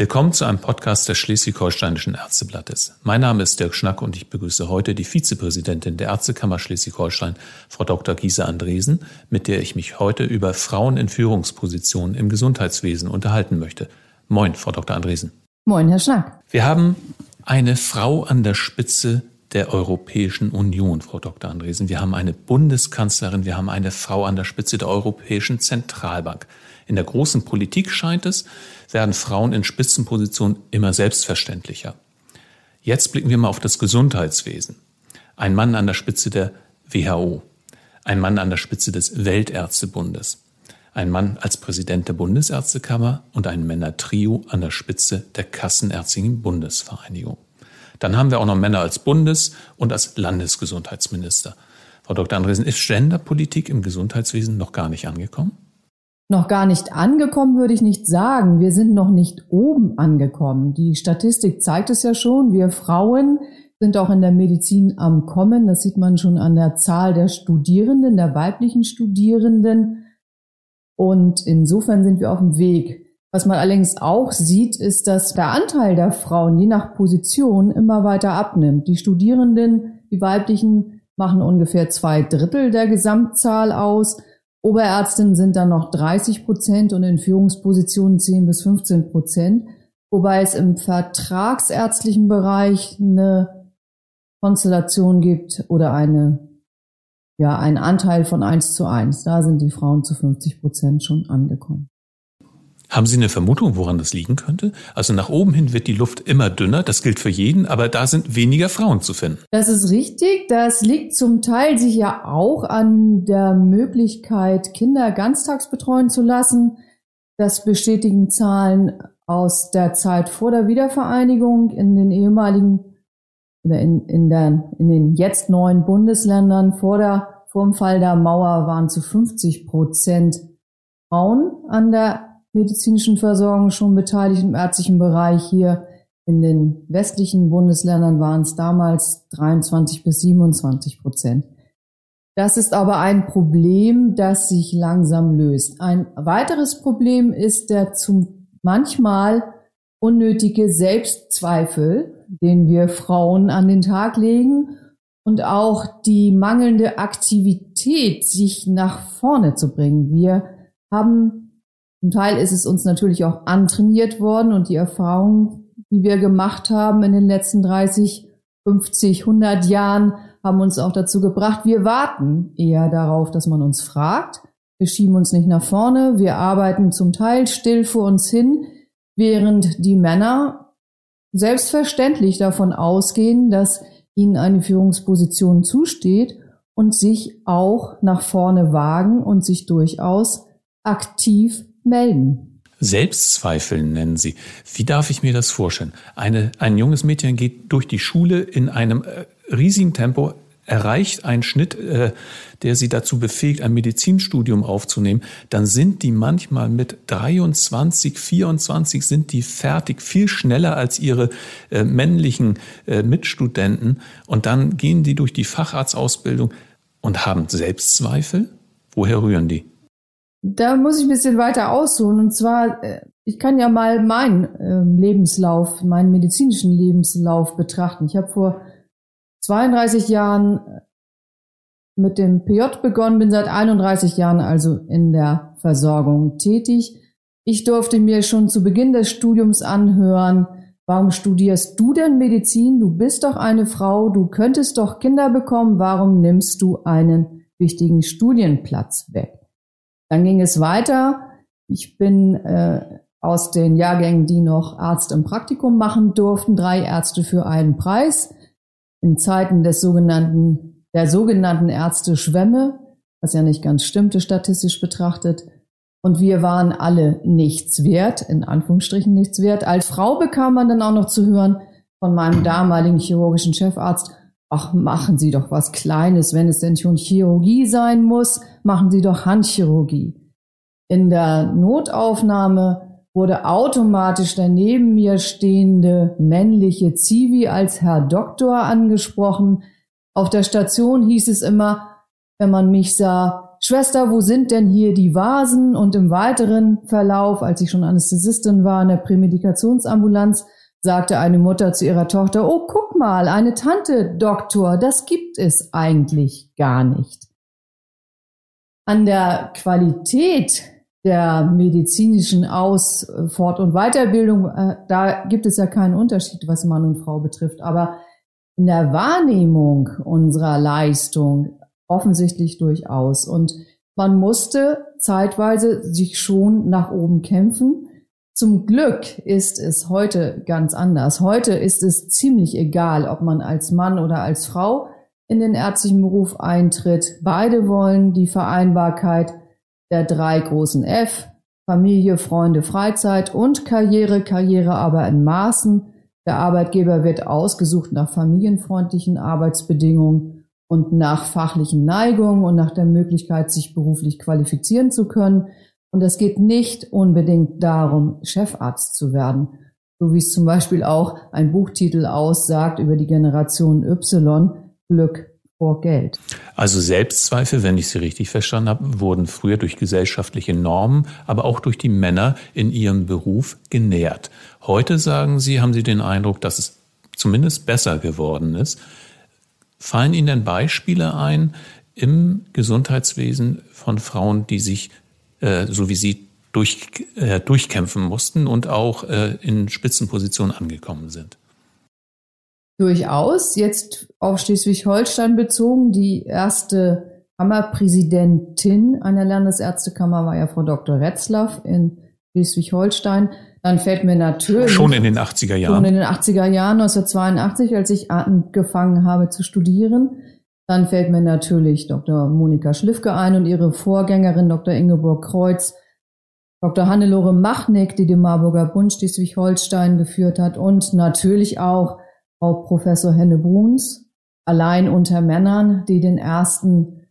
Willkommen zu einem Podcast des Schleswig-Holsteinischen Ärzteblattes. Mein Name ist Dirk Schnack und ich begrüße heute die Vizepräsidentin der Ärztekammer Schleswig-Holstein, Frau Dr. Gisa Andresen, mit der ich mich heute über Frauen in Führungspositionen im Gesundheitswesen unterhalten möchte. Moin, Frau Dr. Andresen. Moin, Herr Schnack. Wir haben eine Frau an der Spitze der Europäischen Union, Frau Dr. Andresen. Wir haben eine Bundeskanzlerin, wir haben eine Frau an der Spitze der Europäischen Zentralbank. In der großen Politik scheint es, werden Frauen in Spitzenpositionen immer selbstverständlicher. Jetzt blicken wir mal auf das Gesundheitswesen. Ein Mann an der Spitze der WHO, ein Mann an der Spitze des Weltärztebundes, ein Mann als Präsident der Bundesärztekammer und ein Männertrio an der Spitze der Kassenärztlichen Bundesvereinigung. Dann haben wir auch noch Männer als Bundes- und als Landesgesundheitsminister. Frau Dr. Andresen, ist Genderpolitik im Gesundheitswesen noch gar nicht angekommen? noch gar nicht angekommen, würde ich nicht sagen. Wir sind noch nicht oben angekommen. Die Statistik zeigt es ja schon. Wir Frauen sind auch in der Medizin am Kommen. Das sieht man schon an der Zahl der Studierenden, der weiblichen Studierenden. Und insofern sind wir auf dem Weg. Was man allerdings auch sieht, ist, dass der Anteil der Frauen je nach Position immer weiter abnimmt. Die Studierenden, die weiblichen, machen ungefähr zwei Drittel der Gesamtzahl aus. Oberärztinnen sind dann noch 30 Prozent und in Führungspositionen 10 bis 15 Prozent, wobei es im vertragsärztlichen Bereich eine Konstellation gibt oder eine, ja, einen Anteil von 1 zu 1. Da sind die Frauen zu 50 Prozent schon angekommen. Haben Sie eine Vermutung, woran das liegen könnte? Also nach oben hin wird die Luft immer dünner, das gilt für jeden, aber da sind weniger Frauen zu finden. Das ist richtig. Das liegt zum Teil sicher auch an der Möglichkeit, Kinder ganztags betreuen zu lassen. Das bestätigen Zahlen aus der Zeit vor der Wiedervereinigung in den ehemaligen oder in, in, der, in den jetzt neuen Bundesländern vor der vor dem Fall der Mauer waren zu 50 Prozent Frauen an der medizinischen Versorgung schon beteiligt im ärztlichen Bereich. Hier in den westlichen Bundesländern waren es damals 23 bis 27 Prozent. Das ist aber ein Problem, das sich langsam löst. Ein weiteres Problem ist der zum manchmal unnötige Selbstzweifel, den wir Frauen an den Tag legen und auch die mangelnde Aktivität, sich nach vorne zu bringen. Wir haben zum Teil ist es uns natürlich auch antrainiert worden und die Erfahrungen, die wir gemacht haben in den letzten 30, 50, 100 Jahren, haben uns auch dazu gebracht, wir warten eher darauf, dass man uns fragt. Wir schieben uns nicht nach vorne, wir arbeiten zum Teil still vor uns hin, während die Männer selbstverständlich davon ausgehen, dass ihnen eine Führungsposition zusteht und sich auch nach vorne wagen und sich durchaus aktiv melden. Selbstzweifeln nennen Sie. Wie darf ich mir das vorstellen? Eine, ein junges Mädchen geht durch die Schule in einem äh, riesigen Tempo, erreicht einen Schnitt, äh, der sie dazu befähigt, ein Medizinstudium aufzunehmen, dann sind die manchmal mit 23, 24 sind die fertig, viel schneller als ihre äh, männlichen äh, Mitstudenten. Und dann gehen die durch die Facharztausbildung und haben Selbstzweifel. Woher rühren die? Da muss ich ein bisschen weiter ausholen. Und zwar, äh, ich kann ja mal meinen ähm, Lebenslauf, meinen medizinischen Lebenslauf betrachten. Ich habe vor 32 Jahren äh, mit dem PJ begonnen, bin seit 31 Jahren also in der Versorgung tätig. Ich durfte mir schon zu Beginn des Studiums anhören, warum studierst du denn Medizin? Du bist doch eine Frau, du könntest doch Kinder bekommen, warum nimmst du einen wichtigen Studienplatz weg? Dann ging es weiter. Ich bin äh, aus den Jahrgängen, die noch Arzt im Praktikum machen durften, drei Ärzte für einen Preis. In Zeiten des sogenannten, der sogenannten Ärzte-Schwämme, was ja nicht ganz stimmte statistisch betrachtet. Und wir waren alle nichts wert, in Anführungsstrichen nichts wert. Als Frau bekam man dann auch noch zu hören von meinem damaligen chirurgischen Chefarzt, ach, machen Sie doch was Kleines, wenn es denn schon Chirurgie sein muss, machen Sie doch Handchirurgie. In der Notaufnahme wurde automatisch der neben mir stehende männliche Zivi als Herr Doktor angesprochen. Auf der Station hieß es immer, wenn man mich sah, Schwester, wo sind denn hier die Vasen? Und im weiteren Verlauf, als ich schon Anästhesistin war in der Prämedikationsambulanz, sagte eine Mutter zu ihrer Tochter, oh, guck mal, eine Tante, Doktor, das gibt es eigentlich gar nicht. An der Qualität der medizinischen Aus-, Fort- und Weiterbildung, äh, da gibt es ja keinen Unterschied, was Mann und Frau betrifft. Aber in der Wahrnehmung unserer Leistung offensichtlich durchaus. Und man musste zeitweise sich schon nach oben kämpfen. Zum Glück ist es heute ganz anders. Heute ist es ziemlich egal, ob man als Mann oder als Frau in den ärztlichen Beruf eintritt. Beide wollen die Vereinbarkeit der drei großen F, Familie, Freunde, Freizeit und Karriere, Karriere aber in Maßen. Der Arbeitgeber wird ausgesucht nach familienfreundlichen Arbeitsbedingungen und nach fachlichen Neigungen und nach der Möglichkeit, sich beruflich qualifizieren zu können. Und es geht nicht unbedingt darum, Chefarzt zu werden, so wie es zum Beispiel auch ein Buchtitel aussagt über die Generation Y, Glück vor Geld. Also Selbstzweifel, wenn ich Sie richtig verstanden habe, wurden früher durch gesellschaftliche Normen, aber auch durch die Männer in ihrem Beruf genährt. Heute sagen Sie, haben Sie den Eindruck, dass es zumindest besser geworden ist. Fallen Ihnen denn Beispiele ein im Gesundheitswesen von Frauen, die sich, äh, so wie Sie, durch, äh, durchkämpfen mussten und auch äh, in Spitzenpositionen angekommen sind? durchaus jetzt auf Schleswig-Holstein bezogen. Die erste Kammerpräsidentin einer Landesärztekammer war ja Frau Dr. Retzlaff in Schleswig-Holstein. Dann fällt mir natürlich. Schon in den 80er Jahren. Schon in den 80er Jahren, 1982, als ich angefangen habe zu studieren. Dann fällt mir natürlich Dr. Monika Schliffke ein und ihre Vorgängerin Dr. Ingeborg Kreuz, Dr. Hannelore Machnick, die den Marburger Bund Schleswig-Holstein geführt hat und natürlich auch Frau Professor Henne Bruns, allein unter Männern, die den ersten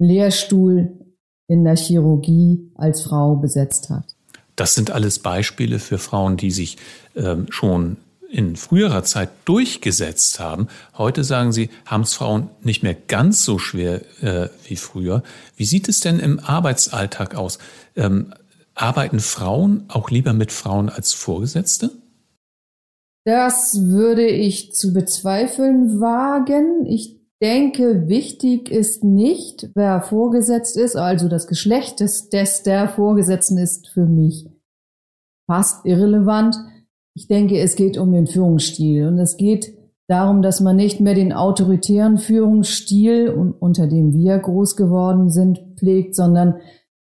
Lehrstuhl in der Chirurgie als Frau besetzt hat. Das sind alles Beispiele für Frauen, die sich ähm, schon in früherer Zeit durchgesetzt haben. Heute sagen Sie, haben es Frauen nicht mehr ganz so schwer äh, wie früher. Wie sieht es denn im Arbeitsalltag aus? Ähm, arbeiten Frauen auch lieber mit Frauen als Vorgesetzte? Das würde ich zu bezweifeln wagen. Ich denke, wichtig ist nicht, wer vorgesetzt ist, also das Geschlecht des, des der Vorgesetzten ist für mich fast irrelevant. Ich denke, es geht um den Führungsstil und es geht darum, dass man nicht mehr den autoritären Führungsstil, unter dem wir groß geworden sind, pflegt, sondern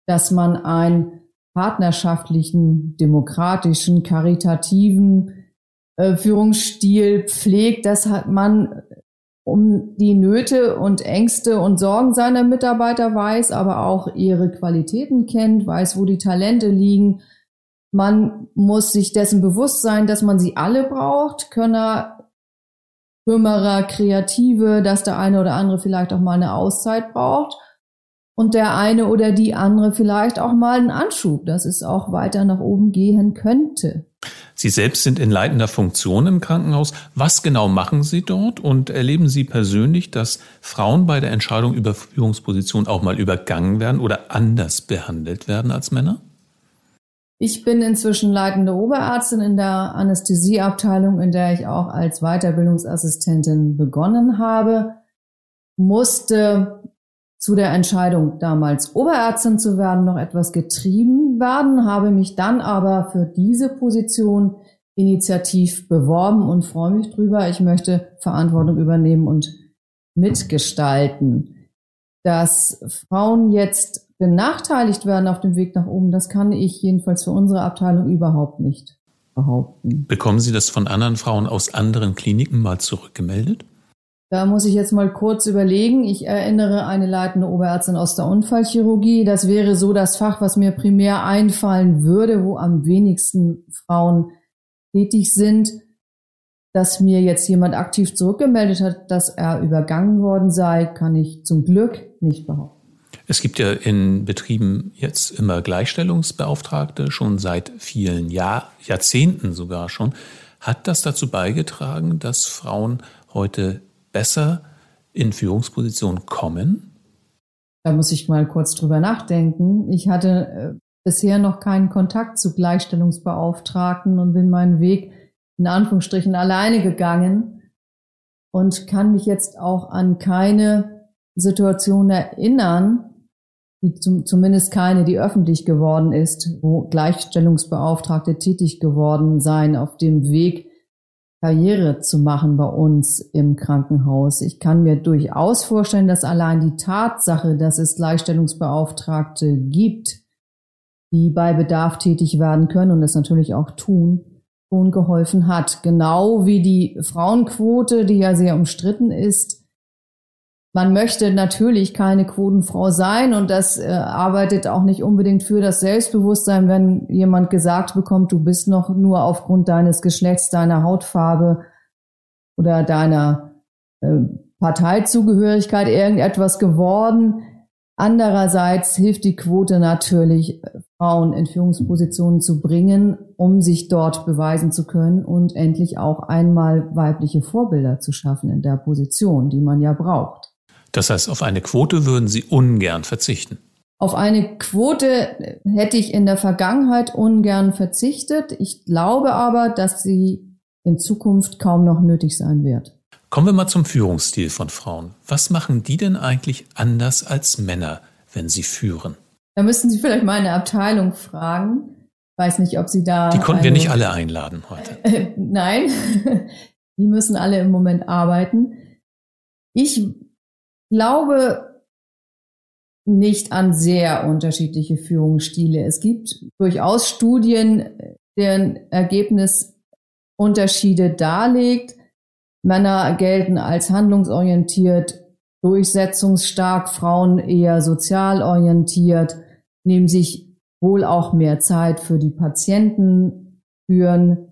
dass man einen partnerschaftlichen, demokratischen, karitativen, äh, Führungsstil pflegt, dass hat man um die Nöte und Ängste und Sorgen seiner Mitarbeiter weiß, aber auch ihre Qualitäten kennt, weiß, wo die Talente liegen. Man muss sich dessen bewusst sein, dass man sie alle braucht, Könner, Kümmerer, Kreative, dass der eine oder andere vielleicht auch mal eine Auszeit braucht und der eine oder die andere vielleicht auch mal einen Anschub, dass es auch weiter nach oben gehen könnte. Sie selbst sind in leitender Funktion im Krankenhaus. Was genau machen Sie dort und erleben Sie persönlich, dass Frauen bei der Entscheidung über Führungspositionen auch mal übergangen werden oder anders behandelt werden als Männer? Ich bin inzwischen leitende Oberärztin in der Anästhesieabteilung, in der ich auch als Weiterbildungsassistentin begonnen habe, musste zu der Entscheidung, damals Oberärztin zu werden, noch etwas getrieben werden, habe mich dann aber für diese Position initiativ beworben und freue mich drüber. Ich möchte Verantwortung übernehmen und mitgestalten. Dass Frauen jetzt benachteiligt werden auf dem Weg nach oben, das kann ich jedenfalls für unsere Abteilung überhaupt nicht behaupten. Bekommen Sie das von anderen Frauen aus anderen Kliniken mal zurückgemeldet? Da muss ich jetzt mal kurz überlegen. Ich erinnere eine leitende Oberärztin aus der Unfallchirurgie. Das wäre so das Fach, was mir primär einfallen würde, wo am wenigsten Frauen tätig sind. Dass mir jetzt jemand aktiv zurückgemeldet hat, dass er übergangen worden sei, kann ich zum Glück nicht behaupten. Es gibt ja in Betrieben jetzt immer Gleichstellungsbeauftragte, schon seit vielen Jahr, Jahrzehnten sogar schon. Hat das dazu beigetragen, dass Frauen heute besser in Führungspositionen kommen? Da muss ich mal kurz drüber nachdenken. Ich hatte äh, bisher noch keinen Kontakt zu Gleichstellungsbeauftragten und bin meinen Weg in Anführungsstrichen alleine gegangen und kann mich jetzt auch an keine Situation erinnern, die zum, zumindest keine, die öffentlich geworden ist, wo Gleichstellungsbeauftragte tätig geworden sein auf dem Weg, Karriere zu machen bei uns im Krankenhaus. Ich kann mir durchaus vorstellen, dass allein die Tatsache, dass es Gleichstellungsbeauftragte gibt, die bei Bedarf tätig werden können und das natürlich auch tun, schon geholfen hat. Genau wie die Frauenquote, die ja sehr umstritten ist, man möchte natürlich keine Quotenfrau sein und das äh, arbeitet auch nicht unbedingt für das Selbstbewusstsein, wenn jemand gesagt bekommt, du bist noch nur aufgrund deines Geschlechts, deiner Hautfarbe oder deiner äh, Parteizugehörigkeit irgendetwas geworden. Andererseits hilft die Quote natürlich, Frauen in Führungspositionen zu bringen, um sich dort beweisen zu können und endlich auch einmal weibliche Vorbilder zu schaffen in der Position, die man ja braucht. Das heißt, auf eine Quote würden Sie ungern verzichten. Auf eine Quote hätte ich in der Vergangenheit ungern verzichtet. Ich glaube aber, dass sie in Zukunft kaum noch nötig sein wird. Kommen wir mal zum Führungsstil von Frauen. Was machen die denn eigentlich anders als Männer, wenn sie führen? Da müssten Sie vielleicht mal eine Abteilung fragen. Ich weiß nicht, ob Sie da. Die konnten eine... wir nicht alle einladen heute. Nein, die müssen alle im Moment arbeiten. Ich glaube nicht an sehr unterschiedliche Führungsstile. Es gibt durchaus Studien, deren Ergebnis Unterschiede darlegt. Männer gelten als handlungsorientiert, durchsetzungsstark, Frauen eher sozial orientiert, nehmen sich wohl auch mehr Zeit für die Patienten, führen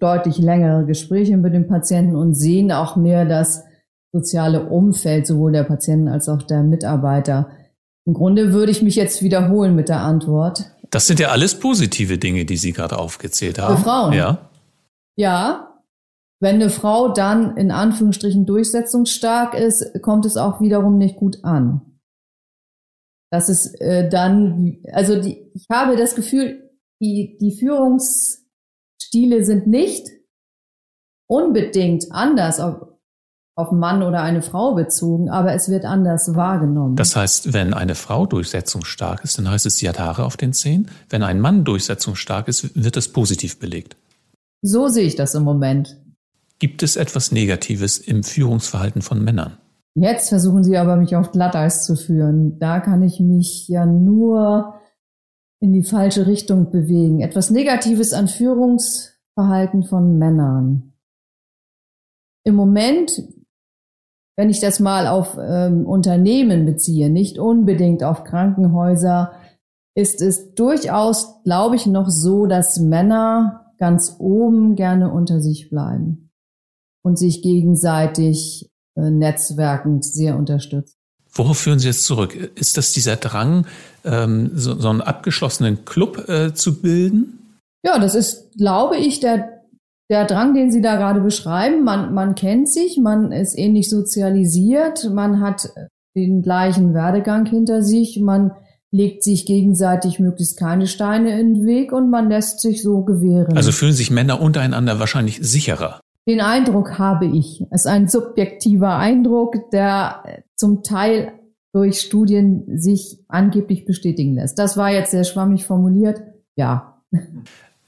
deutlich längere Gespräche mit den Patienten und sehen auch mehr das soziale Umfeld sowohl der Patienten als auch der Mitarbeiter. Im Grunde würde ich mich jetzt wiederholen mit der Antwort. Das sind ja alles positive Dinge, die Sie gerade aufgezählt haben. Für Frauen. Ja. Ja. Wenn eine Frau dann in Anführungsstrichen durchsetzungsstark ist, kommt es auch wiederum nicht gut an. Das ist äh, dann, also die, ich habe das Gefühl, die, die Führungsstile sind nicht unbedingt anders, auf Mann oder eine Frau bezogen, aber es wird anders wahrgenommen. Das heißt, wenn eine Frau durchsetzungsstark ist, dann heißt es, sie hat Haare auf den Zehen. Wenn ein Mann durchsetzungsstark ist, wird das positiv belegt. So sehe ich das im Moment. Gibt es etwas Negatives im Führungsverhalten von Männern? Jetzt versuchen Sie aber, mich auf Glatteis zu führen. Da kann ich mich ja nur in die falsche Richtung bewegen. Etwas Negatives an Führungsverhalten von Männern. Im Moment wenn ich das mal auf ähm, Unternehmen beziehe, nicht unbedingt auf Krankenhäuser, ist es durchaus, glaube ich, noch so, dass Männer ganz oben gerne unter sich bleiben und sich gegenseitig äh, netzwerkend sehr unterstützen. Worauf führen Sie jetzt zurück? Ist das dieser Drang, ähm, so, so einen abgeschlossenen Club äh, zu bilden? Ja, das ist, glaube ich, der der Drang, den Sie da gerade beschreiben, man, man kennt sich, man ist ähnlich sozialisiert, man hat den gleichen Werdegang hinter sich, man legt sich gegenseitig möglichst keine Steine in den Weg und man lässt sich so gewähren. Also fühlen sich Männer untereinander wahrscheinlich sicherer. Den Eindruck habe ich. Es ist ein subjektiver Eindruck, der zum Teil durch Studien sich angeblich bestätigen lässt. Das war jetzt sehr schwammig formuliert. Ja.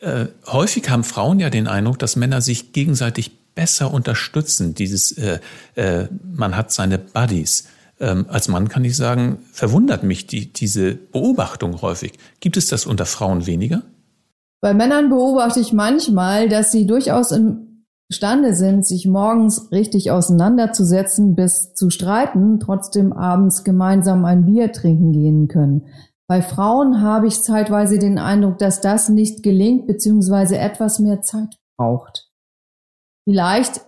Äh, häufig haben Frauen ja den Eindruck, dass Männer sich gegenseitig besser unterstützen. Dieses, äh, äh, man hat seine Buddies. Ähm, als Mann kann ich sagen, verwundert mich die, diese Beobachtung häufig. Gibt es das unter Frauen weniger? Bei Männern beobachte ich manchmal, dass sie durchaus imstande sind, sich morgens richtig auseinanderzusetzen, bis zu streiten, trotzdem abends gemeinsam ein Bier trinken gehen können. Bei Frauen habe ich zeitweise den Eindruck, dass das nicht gelingt, beziehungsweise etwas mehr Zeit braucht. Vielleicht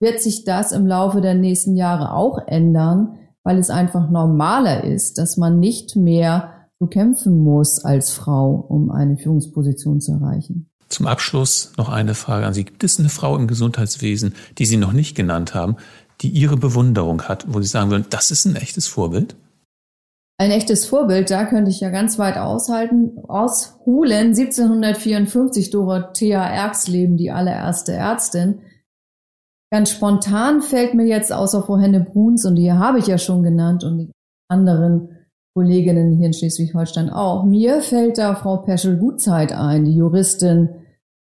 wird sich das im Laufe der nächsten Jahre auch ändern, weil es einfach normaler ist, dass man nicht mehr so kämpfen muss als Frau, um eine Führungsposition zu erreichen. Zum Abschluss noch eine Frage an Sie. Gibt es eine Frau im Gesundheitswesen, die Sie noch nicht genannt haben, die Ihre Bewunderung hat, wo Sie sagen würden, das ist ein echtes Vorbild? Ein echtes Vorbild, da könnte ich ja ganz weit aushalten, ausholen. 1754 Dorothea Erxleben, die allererste Ärztin. Ganz spontan fällt mir jetzt außer Frau Henne Bruns, und die habe ich ja schon genannt, und die anderen Kolleginnen hier in Schleswig-Holstein auch. Mir fällt da Frau Peschel-Gutzeit ein, die Juristin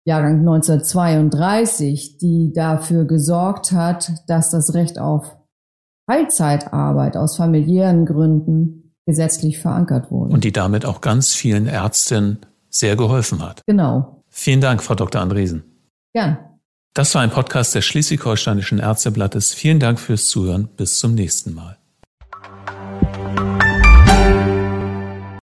Jahrgang 1932, die dafür gesorgt hat, dass das Recht auf Teilzeitarbeit aus familiären Gründen gesetzlich verankert wurde. Und die damit auch ganz vielen Ärztinnen sehr geholfen hat. Genau. Vielen Dank, Frau Dr. Andresen. Gern. Das war ein Podcast des Schleswig-Holsteinischen Ärzteblattes. Vielen Dank fürs Zuhören. Bis zum nächsten Mal.